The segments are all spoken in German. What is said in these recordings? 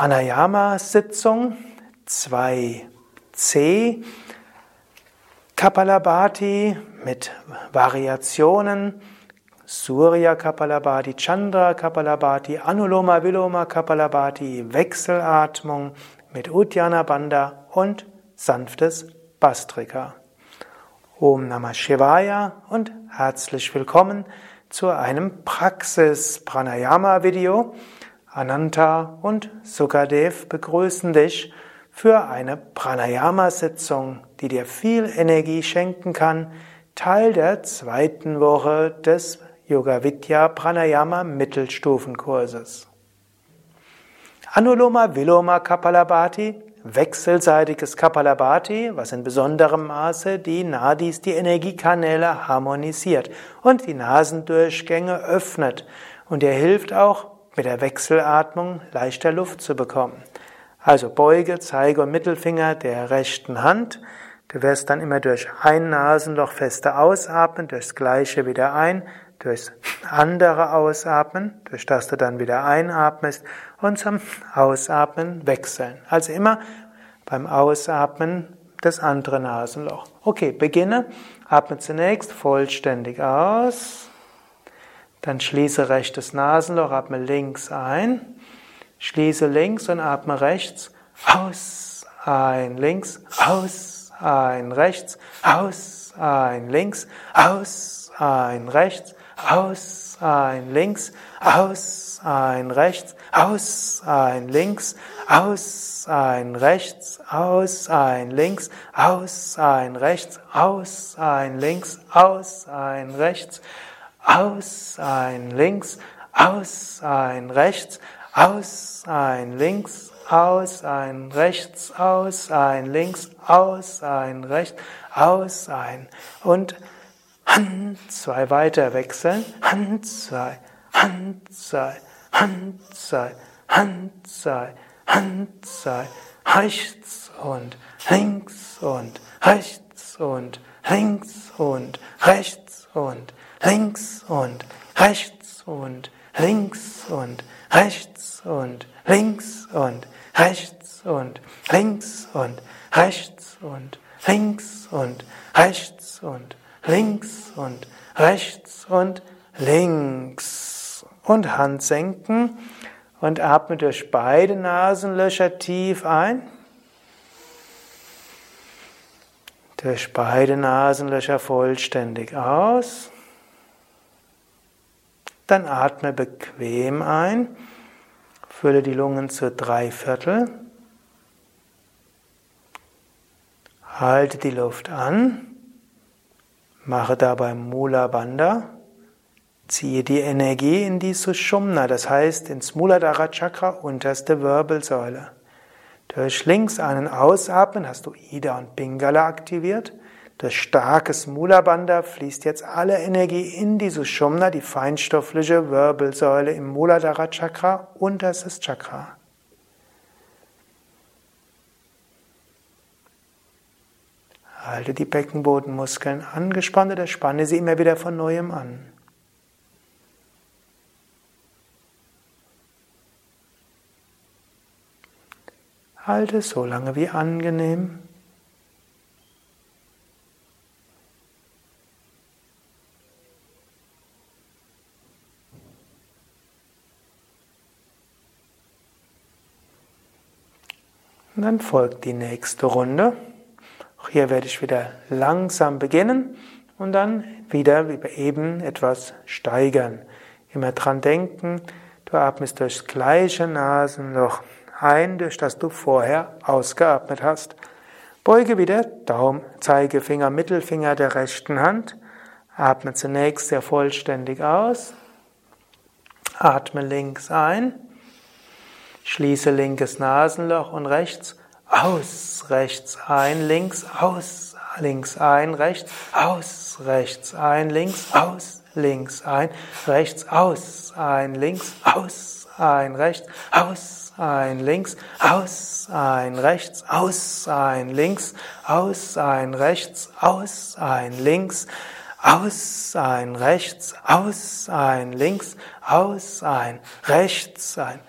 Pranayama-Sitzung 2c Kapalabhati mit Variationen Surya Kapalabhati, Chandra Kapalabhati, Anuloma Viloma Kapalabhati, Wechselatmung mit Uddiyana Bandha und sanftes Bastrika. Om Namah Shivaya und herzlich willkommen zu einem Praxis Pranayama Video Ananta und Sukadev begrüßen dich für eine Pranayama-Sitzung, die dir viel Energie schenken kann, Teil der zweiten Woche des Yoga Vidya Pranayama Mittelstufenkurses. Anuloma Viloma Kapalabhati, wechselseitiges Kapalabhati, was in besonderem Maße die Nadis, die Energiekanäle harmonisiert und die Nasendurchgänge öffnet. Und er hilft auch mit der Wechselatmung leichter Luft zu bekommen. Also Beuge, Zeige und Mittelfinger der rechten Hand. Du wirst dann immer durch ein Nasenloch fester ausatmen, durchs gleiche wieder ein, durchs andere ausatmen, durch das du dann wieder einatmest und zum Ausatmen wechseln. Also immer beim Ausatmen das andere Nasenloch. Okay, beginne. Atme zunächst vollständig aus. Dann schließe rechtes Nasenloch, atme links ein. Schließe links und atme rechts. Aus, ein, links, aus, ein, rechts, aus, ein, links, aus, ein, rechts, aus, ein, links, aus, ein, rechts, aus, ein, links, aus, ein, rechts, aus, ein, links, aus, ein, rechts, aus, ein, links, aus, ein, rechts, aus, ein, links, aus, ein, rechts, aus, ein, links, aus, ein, rechts, aus, ein, links, aus, ein, rechts, aus, ein. Und Hand, zwei weiter wechseln. Hand, zwei, Hand, zwei, Hand, zwei, Hand, zwei, Hand, zwei, rechts und links und rechts und links und rechts und links und rechts und links und rechts und links und rechts und links und rechts und links und rechts und links und rechts und links und Hand senken und atme durch beide Nasenlöcher tief ein. Durch beide Nasenlöcher vollständig aus. Dann atme bequem ein, fülle die Lungen zu drei Viertel, halte die Luft an, mache dabei Mula Bandha, ziehe die Energie in die Sushumna, das heißt ins Muladhara Chakra, unterste Wirbelsäule. Durch links einen Ausatmen hast du Ida und Pingala aktiviert. Durch starkes Mula Bandha fließt jetzt alle Energie in die Sushumna, die feinstoffliche Wirbelsäule im Muladhara Chakra, unterstes Chakra. Halte die Beckenbodenmuskeln angespannt oder spanne sie immer wieder von neuem an. Halte so lange wie angenehm. Und dann folgt die nächste Runde. Auch hier werde ich wieder langsam beginnen und dann wieder wie eben etwas steigern. Immer dran denken, du atmest durchs gleiche Nasenloch ein, durch das du vorher ausgeatmet hast. Beuge wieder Daumen, Zeigefinger, Mittelfinger der rechten Hand. Atme zunächst sehr vollständig aus. Atme links ein. Schließe linkes Nasenloch und rechts aus, rechts ein, links aus, links ein, rechts aus, rechts ein, links aus, links ein, rechts aus, ein, links aus, ein, rechts aus, ein, links aus, ein, rechts aus, ein, links aus, ein, rechts aus, ein, links aus, ein, rechts aus, ein, links aus, ein, rechts ein,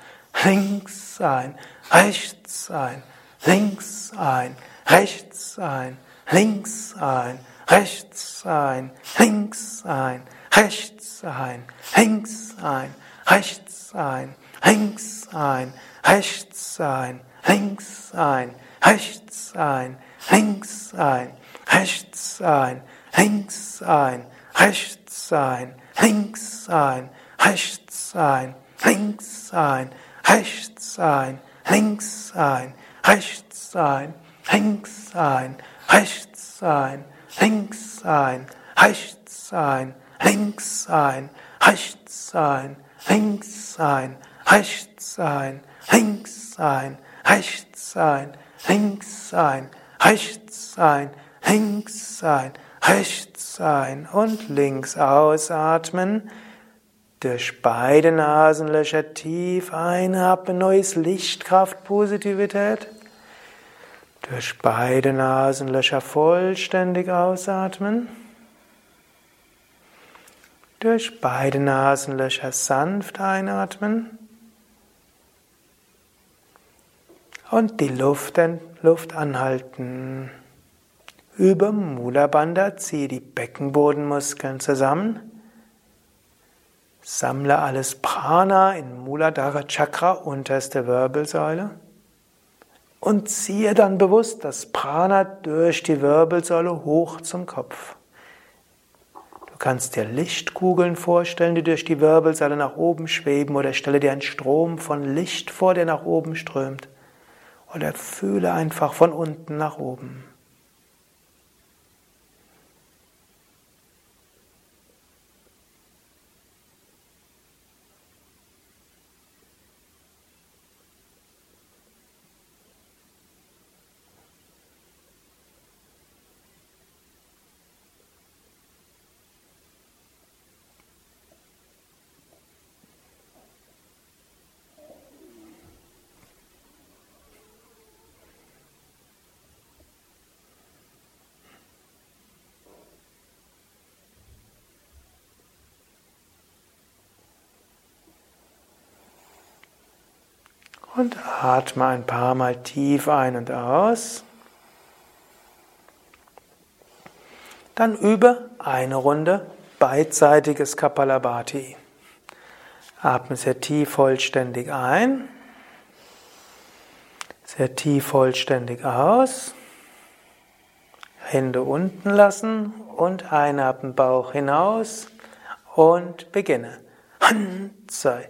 links ein, rechts ein, links ein, rechts ein, links ein, rechts ein, links ein, rechts ein, links ein, rechts ein, links ein, rechts ein, links ein, rechts ein, links ein, rechts ein, links ein, rechts ein, links ein, rechts ein, links ein, rechts ein, links ein, rechts ein, links ein, rechts ein, links ein, rechts ein, links ein, rechts ein, links ein, rechts ein, links ein, rechts ein, links ein, rechts ein, links ein, rechts ein und links ausatmen. Durch beide Nasenlöcher tief einatmen, neues Licht, Kraft, Positivität. Durch beide Nasenlöcher vollständig ausatmen. Durch beide Nasenlöcher sanft einatmen. Und die Luft, Luft anhalten. Über Mula Bandha ziehe die Beckenbodenmuskeln zusammen. Sammle alles Prana in Muladhara Chakra, unterste Wirbelsäule. Und ziehe dann bewusst das Prana durch die Wirbelsäule hoch zum Kopf. Du kannst dir Lichtkugeln vorstellen, die durch die Wirbelsäule nach oben schweben, oder stelle dir einen Strom von Licht vor, der nach oben strömt. Oder fühle einfach von unten nach oben. Und atme ein paar Mal tief ein und aus. Dann übe eine Runde beidseitiges Kapalabhati. Atme sehr tief vollständig ein. Sehr tief vollständig aus. Hände unten lassen und einatmen Bauch hinaus und beginne. Hand sei.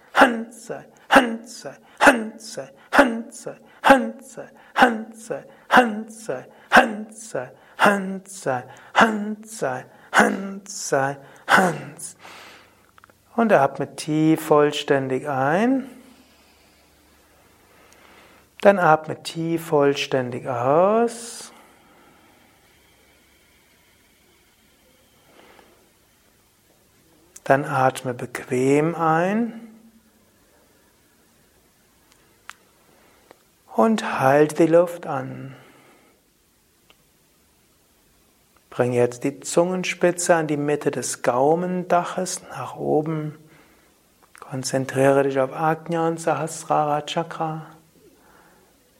Hansai, Hansai, Hansai, Hansai, Hansai, Hansai, Hansai, Hansai, Hansai, Hansai, Hansai, Hans. Und atme tief vollständig ein. Dann atme tief vollständig aus. Dann atme bequem ein. Und halte die Luft an. Bring jetzt die Zungenspitze an die Mitte des Gaumendaches nach oben. Konzentriere dich auf Ajna und Sahasrara Chakra.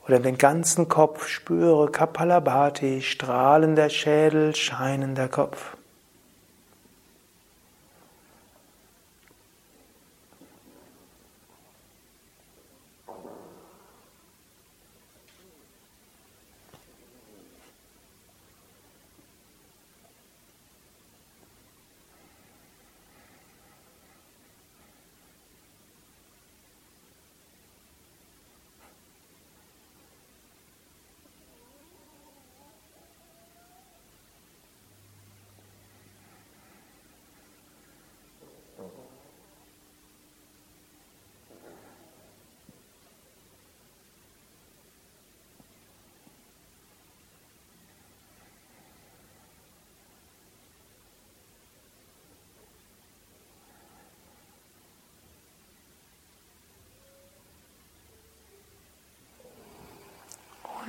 Oder den ganzen Kopf spüre Kapalabhati, strahlender Schädel, scheinender Kopf.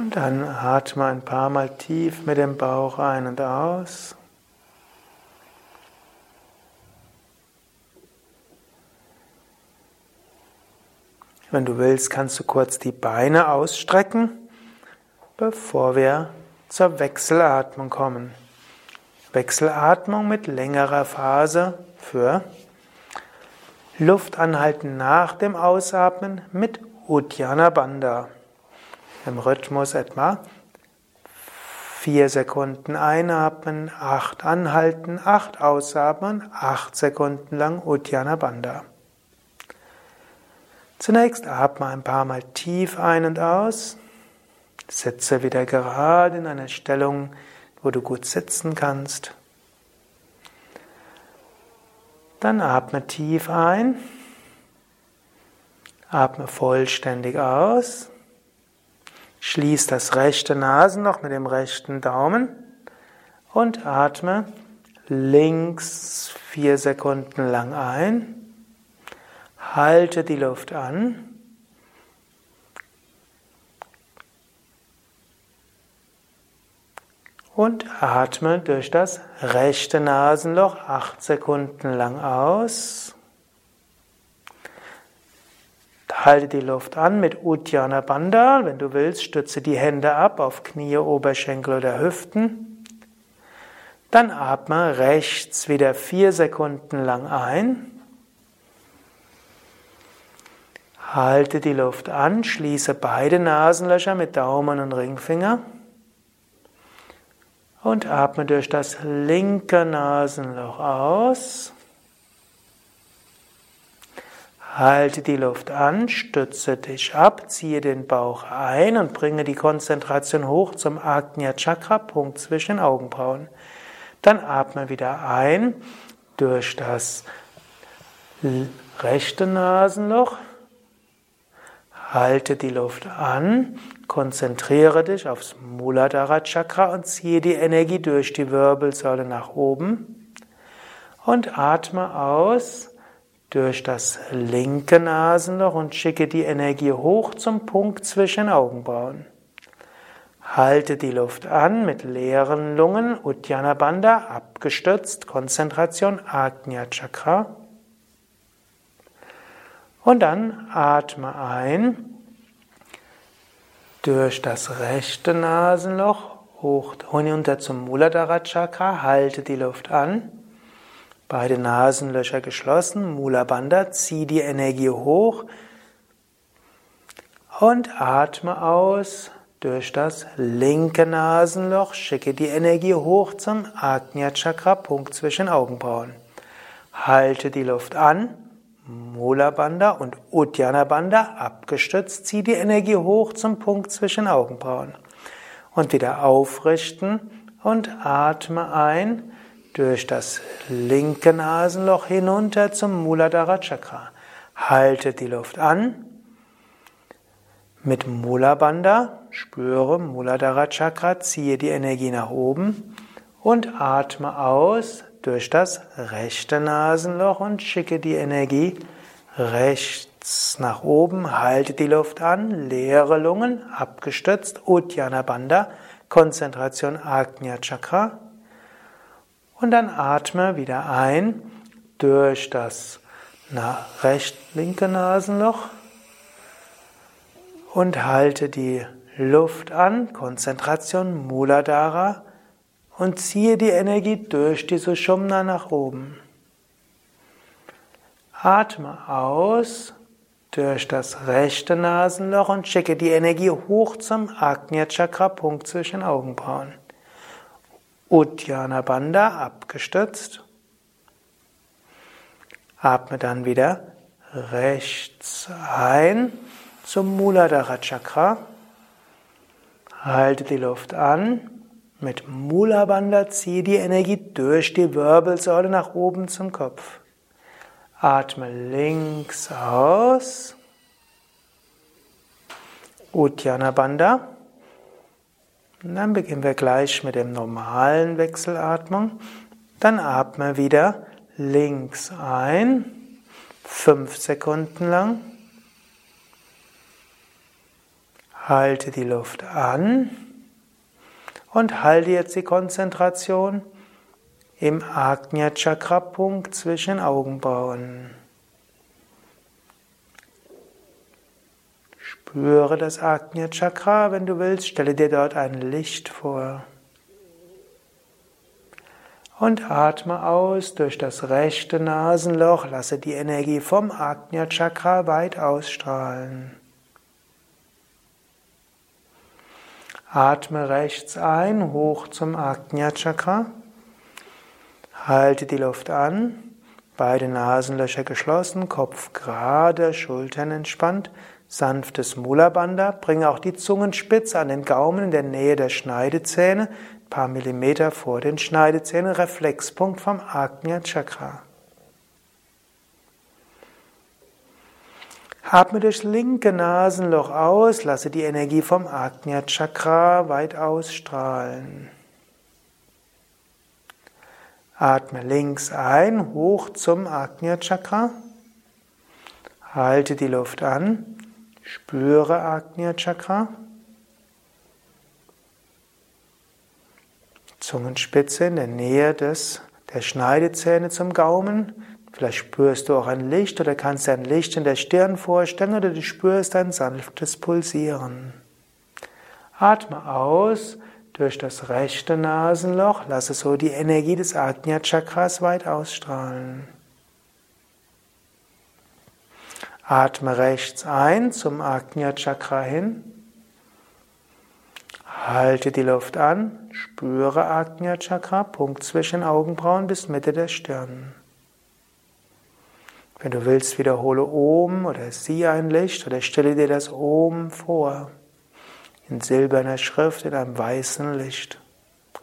Und dann atme ein paar Mal tief mit dem Bauch ein und aus. Wenn du willst, kannst du kurz die Beine ausstrecken, bevor wir zur Wechselatmung kommen. Wechselatmung mit längerer Phase für Luft anhalten nach dem Ausatmen mit Uddiyana Bandha. Im Rhythmus etwa vier Sekunden einatmen, acht anhalten, acht ausatmen, acht Sekunden lang Uddiyana Bandha. Zunächst atme ein paar Mal tief ein und aus. Sitze wieder gerade in einer Stellung, wo du gut sitzen kannst. Dann atme tief ein. Atme vollständig aus. Schließ das rechte Nasenloch mit dem rechten Daumen und atme links vier Sekunden lang ein. Halte die Luft an. Und atme durch das rechte Nasenloch acht Sekunden lang aus. Halte die Luft an mit Uddiyana Bandha. Wenn du willst, stütze die Hände ab auf Knie, Oberschenkel oder Hüften. Dann atme rechts wieder vier Sekunden lang ein. Halte die Luft an, schließe beide Nasenlöcher mit Daumen und Ringfinger und atme durch das linke Nasenloch aus. Halte die Luft an, stütze dich ab, ziehe den Bauch ein und bringe die Konzentration hoch zum Agnya Chakra, Punkt zwischen Augenbrauen. Dann atme wieder ein durch das rechte Nasenloch Halte die Luft an, konzentriere dich aufs Muladhara Chakra und ziehe die Energie durch die Wirbelsäule nach oben und atme aus durch das linke Nasenloch und schicke die Energie hoch zum Punkt zwischen Augenbrauen. Halte die Luft an mit leeren Lungen, Uddiyana Bandha, abgestützt, Konzentration, Agnya Chakra. Und dann atme ein durch das rechte Nasenloch hoch hinunter zum Muladhara Chakra, halte die Luft an. Beide Nasenlöcher geschlossen, Mula Bandha, zieh die Energie hoch und atme aus durch das linke Nasenloch, schicke die Energie hoch zum Agnya Chakra, Punkt zwischen Augenbrauen. Halte die Luft an Mula Bandha und Uddiyana Bandha abgestützt, zieh die Energie hoch zum Punkt zwischen Augenbrauen. Und wieder aufrichten und atme ein durch das linke Nasenloch hinunter zum Muladhara Chakra. Halte die Luft an. Mit Mula Bandha spüre Muladhara Chakra, ziehe die Energie nach oben und atme aus durch das rechte Nasenloch und schicke die Energie rechts nach oben, halte die Luft an, leere Lungen, abgestützt, Uddiyana Bandha, Konzentration Agnya Chakra. Und dann atme wieder ein durch das recht linke Nasenloch und halte die Luft an, Konzentration Muladhara und ziehe die Energie durch die Sushumna nach oben. Atme aus durch das rechte Nasenloch und schicke die Energie hoch zum Agnya Chakra Punkt zwischen Augenbrauen. Uddiyana Bandha abgestützt. Atme dann wieder rechts ein zum Muladhara Chakra. Halte die Luft an mit Mula Bandha ziehe die Energie durch die Wirbelsäule nach oben zum Kopf. Atme links aus. Uddiyana Bandha. Und dann beginnen wir gleich mit dem normalen Wechselatmung. Dann atme wieder links ein, fünf Sekunden lang. Halte die Luft an und halte jetzt die Konzentration im Agnya Chakra Punkt zwischen Augenbrauen. Spüre das Agnya Chakra, wenn du willst, stelle dir dort ein Licht vor. Und atme aus durch das rechte Nasenloch, lasse die Energie vom Agnya Chakra weit ausstrahlen. Atme rechts ein, hoch zum Agnya Chakra. Halte die Luft an, beide Nasenlöcher geschlossen, Kopf gerade, Schultern entspannt, sanftes Mula Bandha. Bringe auch die Zungenspitze an den Gaumen in der Nähe der Schneidezähne, ein paar Millimeter vor den Schneidezähnen, Reflexpunkt vom Agnya Chakra. Atme durchs linke Nasenloch aus, lasse die Energie vom Agnya Chakra weit ausstrahlen. Atme links ein, hoch zum Agnya Chakra. Halte die Luft an, spüre Agnya Chakra. Zungenspitze in der Nähe des, der Schneidezähne zum Gaumen. Vielleicht spürst du auch ein Licht oder kannst dir ein Licht in der Stirn vorstellen oder du spürst ein sanftes Pulsieren. Atme aus durch das rechte Nasenloch, lasse so die Energie des Ajna Chakras weit ausstrahlen. Atme rechts ein zum Ajna Chakra hin. Halte die Luft an, spüre Ajna Chakra, Punkt zwischen Augenbrauen bis Mitte der Stirn. Wenn du willst, wiederhole Om oder sieh ein Licht oder stelle dir das Om vor. In silberner Schrift in einem weißen Licht.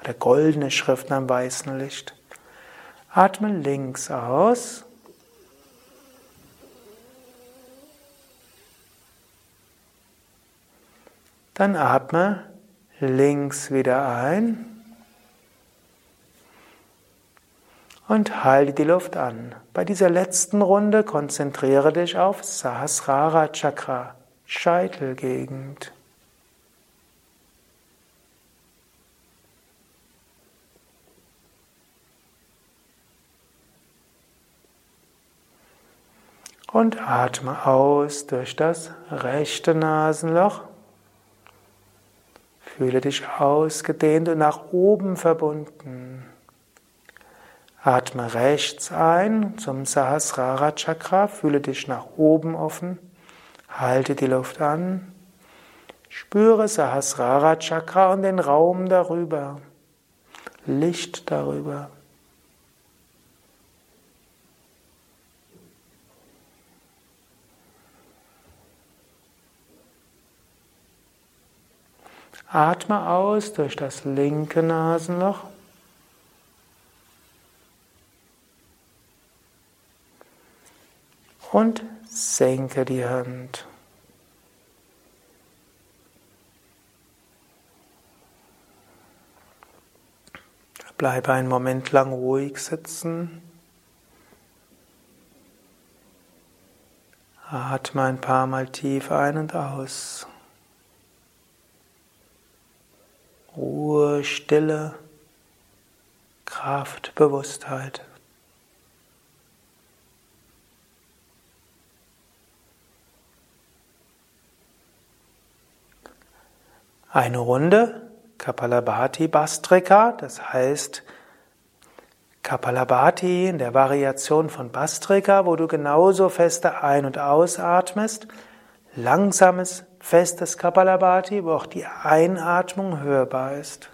Oder goldene Schrift in einem weißen Licht. Atme links aus. Dann atme links wieder ein. und halte die Luft an. Bei dieser letzten Runde konzentriere dich auf Sahasrara Chakra, Scheitelgegend. Und atme aus durch das rechte Nasenloch. Fühle dich ausgedehnt und nach oben verbunden. Atme rechts ein zum Sahasrara Chakra, fühle dich nach oben offen, halte die Luft an, spüre Sahasrara Chakra und den Raum darüber, Licht darüber. Atme aus durch das linke Nasenloch. und senke die Hand. Bleibe einen Moment lang ruhig sitzen. Atme ein paar Mal tief ein und aus. Ruhe, Stille, Kraft, Bewusstheit. Eine Runde Kapalabhati Bastrika, das heißt Kapalabhati in der Variation von Bastrika, wo du genauso feste Ein- und Ausatmest, langsames, festes Kapalabhati, wo auch die Einatmung hörbar ist.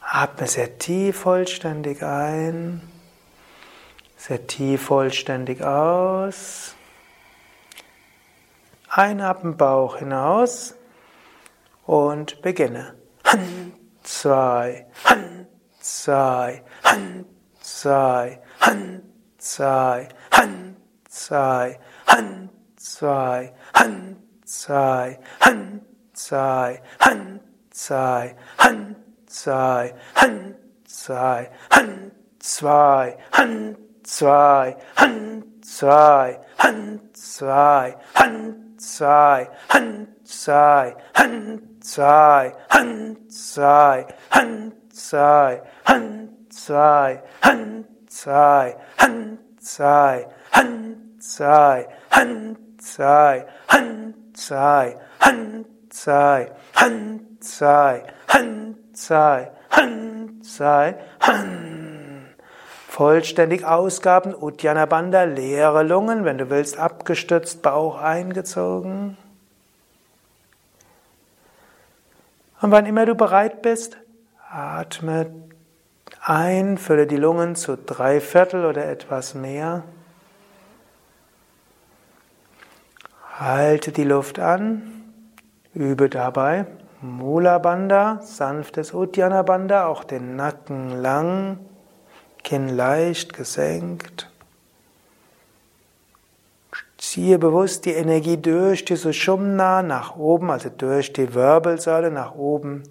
Atme sehr tief vollständig ein, sehr tief vollständig aus. Einatmen Bauch hinaus und beginne. Han, zwei, Han, zwei, Han, zwei, Han, zwei, Han, zwei, Han, zwei, Han, zwei, Han, zwei, Han, zwei, Han, zwei, Han, zwei, Han, zwei, Han, zwei, Han, zwei, Hand, zwei, Hand, zwei, Hand, zwei, Hand, zwei, Hand, zwei, Hand, zwei, Hand, zwei, Hand, zwei, Hand, zwei, Hand, zwei, Hand, zwei, Hand, zwei, Hand, zwei, Hand, zwei, Hand. Vollständig Ausgaben, Uddiyana Bandha, leere Lungen, wenn du willst, abgestützt, Bauch eingezogen. Und wann immer du bereit bist, atme ein, fülle die Lungen zu drei Viertel oder etwas mehr. Halte die Luft an, übe dabei Mula Bandha, sanftes Uddiyana Bandha, auch den Nacken lang, Kinn leicht gesenkt. Ziehe bewusst die Energie durch die Sushumna nach oben, also durch die Wirbelsäule nach oben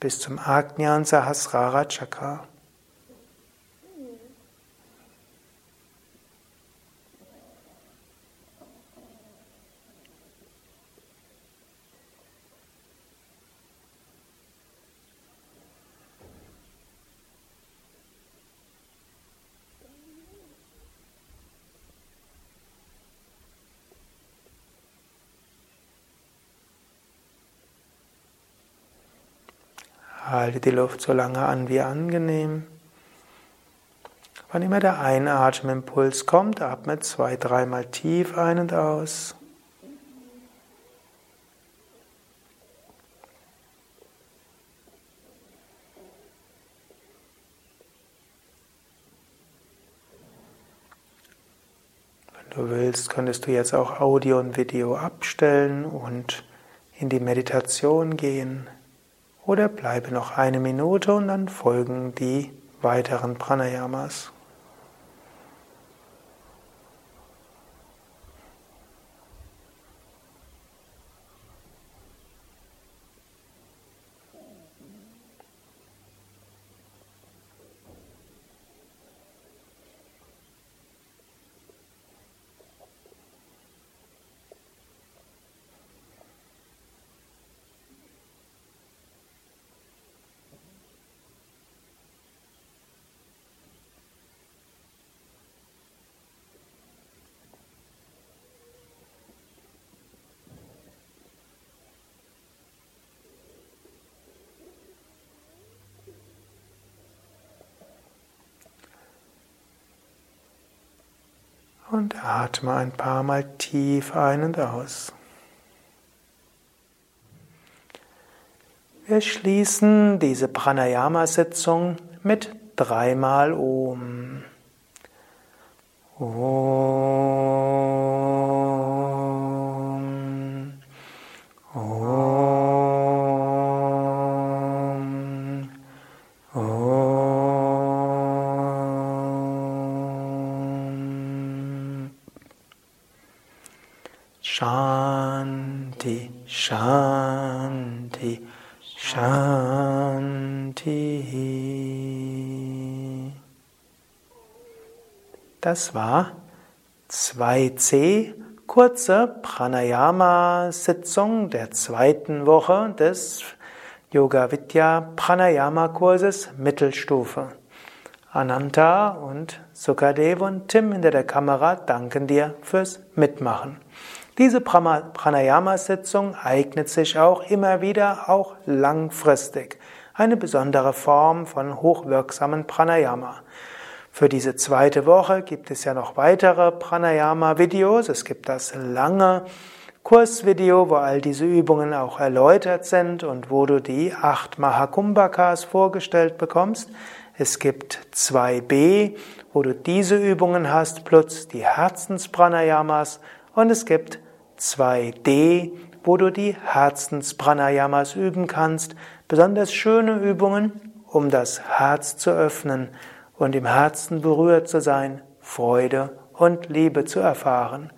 bis zum Ajna Sahasrara Chakra. Halte die Luft so lange an wie angenehm. Wann immer der Einatmimpuls kommt, atme zwei, dreimal tief ein und aus. Wenn du willst, könntest du jetzt auch Audio und Video abstellen und in die Meditation gehen. Oder bleibe noch eine Minute und dann folgen die weiteren Pranayamas. Und atme ein paar Mal tief ein und aus. Wir schließen diese Pranayama-Sitzung mit dreimal Om. Om. Shanti. Das war 2c, kurze Pranayama-Sitzung der zweiten Woche des Yoga Vidya Pranayama Kurses Mittelstufe. Ananta und Sukadev und Tim hinter der Kamera danken dir fürs Mitmachen. Diese Pranayama-Sitzung eignet sich auch immer wieder, auch langfristig. Eine besondere Form von hochwirksamen Pranayama. Für diese zweite Woche gibt es ja noch weitere Pranayama-Videos. Es gibt das lange Kursvideo, wo all diese Übungen auch erläutert sind und wo du die acht Mahakumbhakas vorgestellt bekommst. Es gibt 2b, wo du diese Übungen hast, plus die Herzenspranayamas und es gibt 2D, wo du die Herzenspranayamas üben kannst, besonders schöne Übungen, um das Herz zu öffnen und im Herzen berührt zu sein, Freude und Liebe zu erfahren.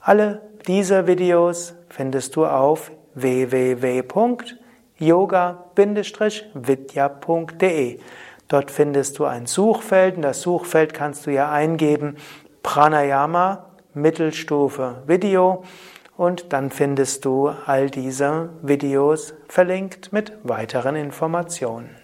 Alle diese Videos findest du auf www.yoga-vidya.de. Dort findest du ein Suchfeld. In das Suchfeld kannst du ja eingeben Pranayama Mittelstufe Video und dann findest du all diese Videos verlinkt mit weiteren Informationen.